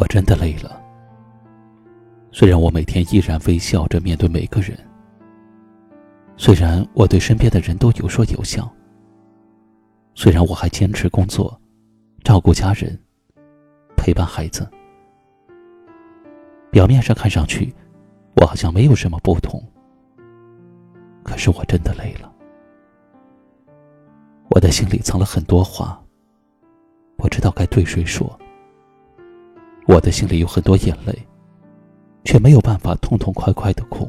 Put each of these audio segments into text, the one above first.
我真的累了。虽然我每天依然微笑着面对每个人，虽然我对身边的人都有说有笑，虽然我还坚持工作、照顾家人、陪伴孩子，表面上看上去，我好像没有什么不同。可是我真的累了，我的心里藏了很多话，不知道该对谁说。我的心里有很多眼泪，却没有办法痛痛快快的哭。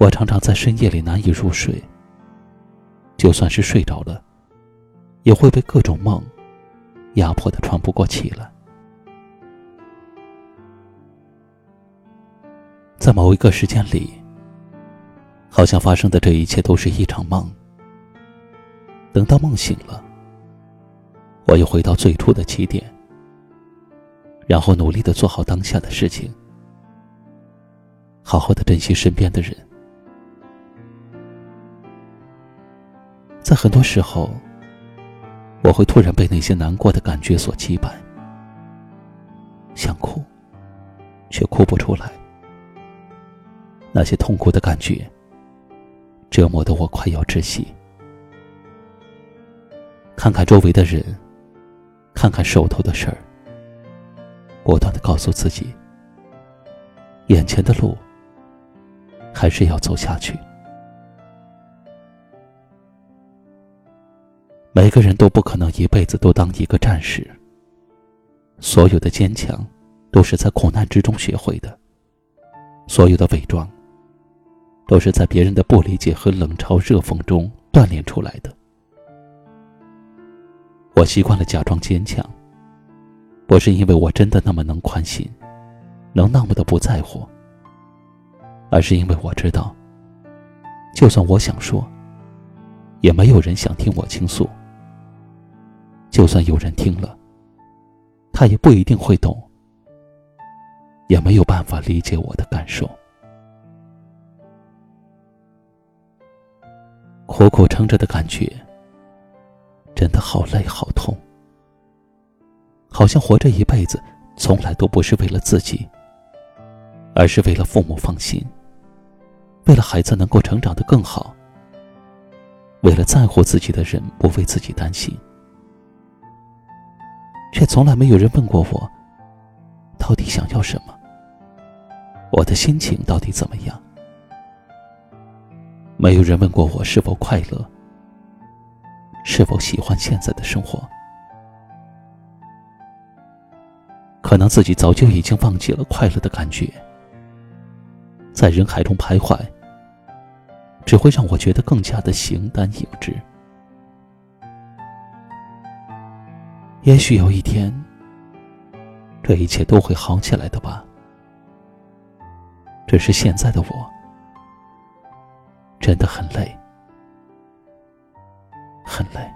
我常常在深夜里难以入睡，就算是睡着了，也会被各种梦压迫的喘不过气来。在某一个时间里，好像发生的这一切都是一场梦。等到梦醒了，我又回到最初的起点。然后努力的做好当下的事情，好好的珍惜身边的人。在很多时候，我会突然被那些难过的感觉所击败，想哭，却哭不出来。那些痛苦的感觉，折磨的我快要窒息。看看周围的人，看看手头的事儿。果断的告诉自己，眼前的路还是要走下去。每个人都不可能一辈子都当一个战士。所有的坚强，都是在苦难之中学会的；所有的伪装，都是在别人的不理解和冷嘲热讽中锻炼出来的。我习惯了假装坚强。不是因为我真的那么能宽心，能那么的不在乎，而是因为我知道，就算我想说，也没有人想听我倾诉；就算有人听了，他也不一定会懂，也没有办法理解我的感受。苦苦撑着的感觉，真的好累好痛。好像活这一辈子，从来都不是为了自己，而是为了父母放心，为了孩子能够成长的更好，为了在乎自己的人不为自己担心，却从来没有人问过我，到底想要什么，我的心情到底怎么样？没有人问过我是否快乐，是否喜欢现在的生活。可能自己早就已经忘记了快乐的感觉，在人海中徘徊，只会让我觉得更加的形单影只。也许有一天，这一切都会好起来的吧。只是现在的我，真的很累，很累。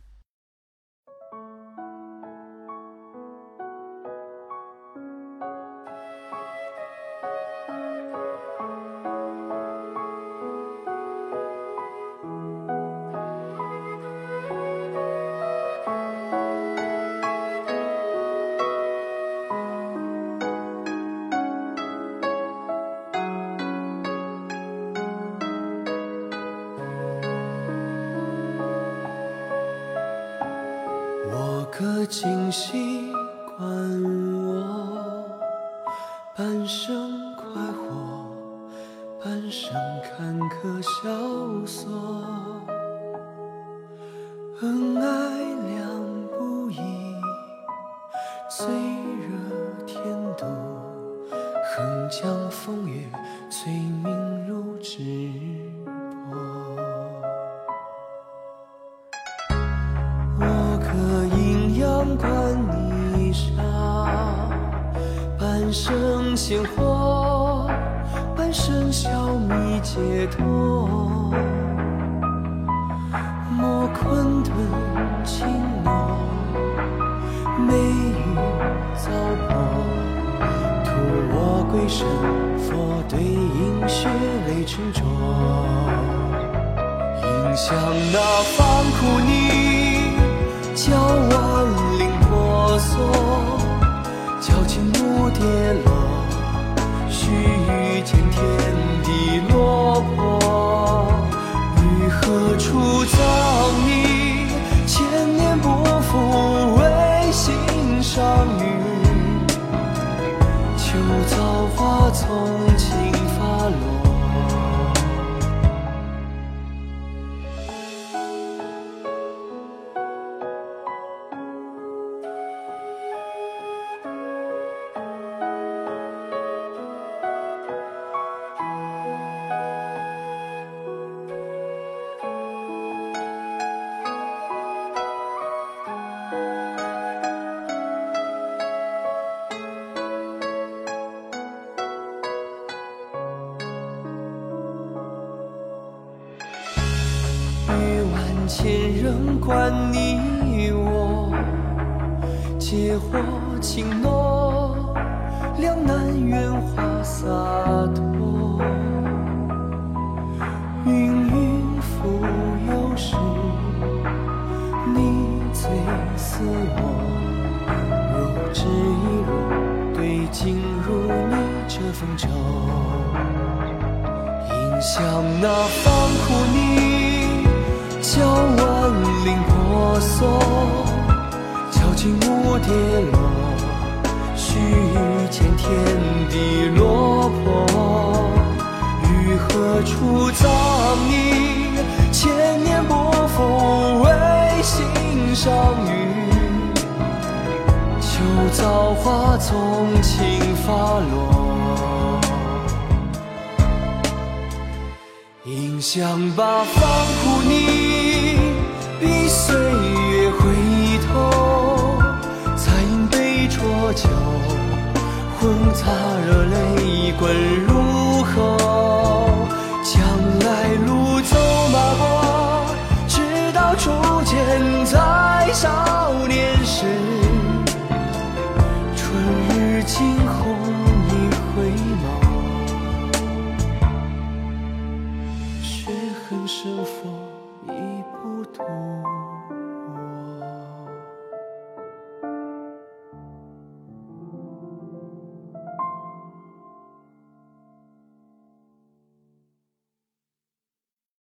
可请习惯我。半生快活，半生坎坷萧索，恩爱两不疑，最热天度，横江风月，催眠阴阳观泥沙。半生鲜活，半生消弭解脱。莫困顿轻诺，眉宇糟粕。图我归身，佛对饮血泪沉着。迎向那方苦见天地落魄。于何处葬你？千年不负为心上雨。秋草花丛前人观你我，借火轻诺，两难圆滑洒脱。芸芸浮游时，你最似我。若只一如对镜如你这风愁。迎向那方苦婆娑，敲尽木跌落，须臾见天地落魄。于何处葬你？千年不负为心上雨。秋早花丛轻发落。迎向八方苦泥，逼岁月回头。才饮杯浊酒，混杂热泪滚入喉。将来路走马过，直到初见在少年时。春日惊鸿一回眸。是恨生佛已不多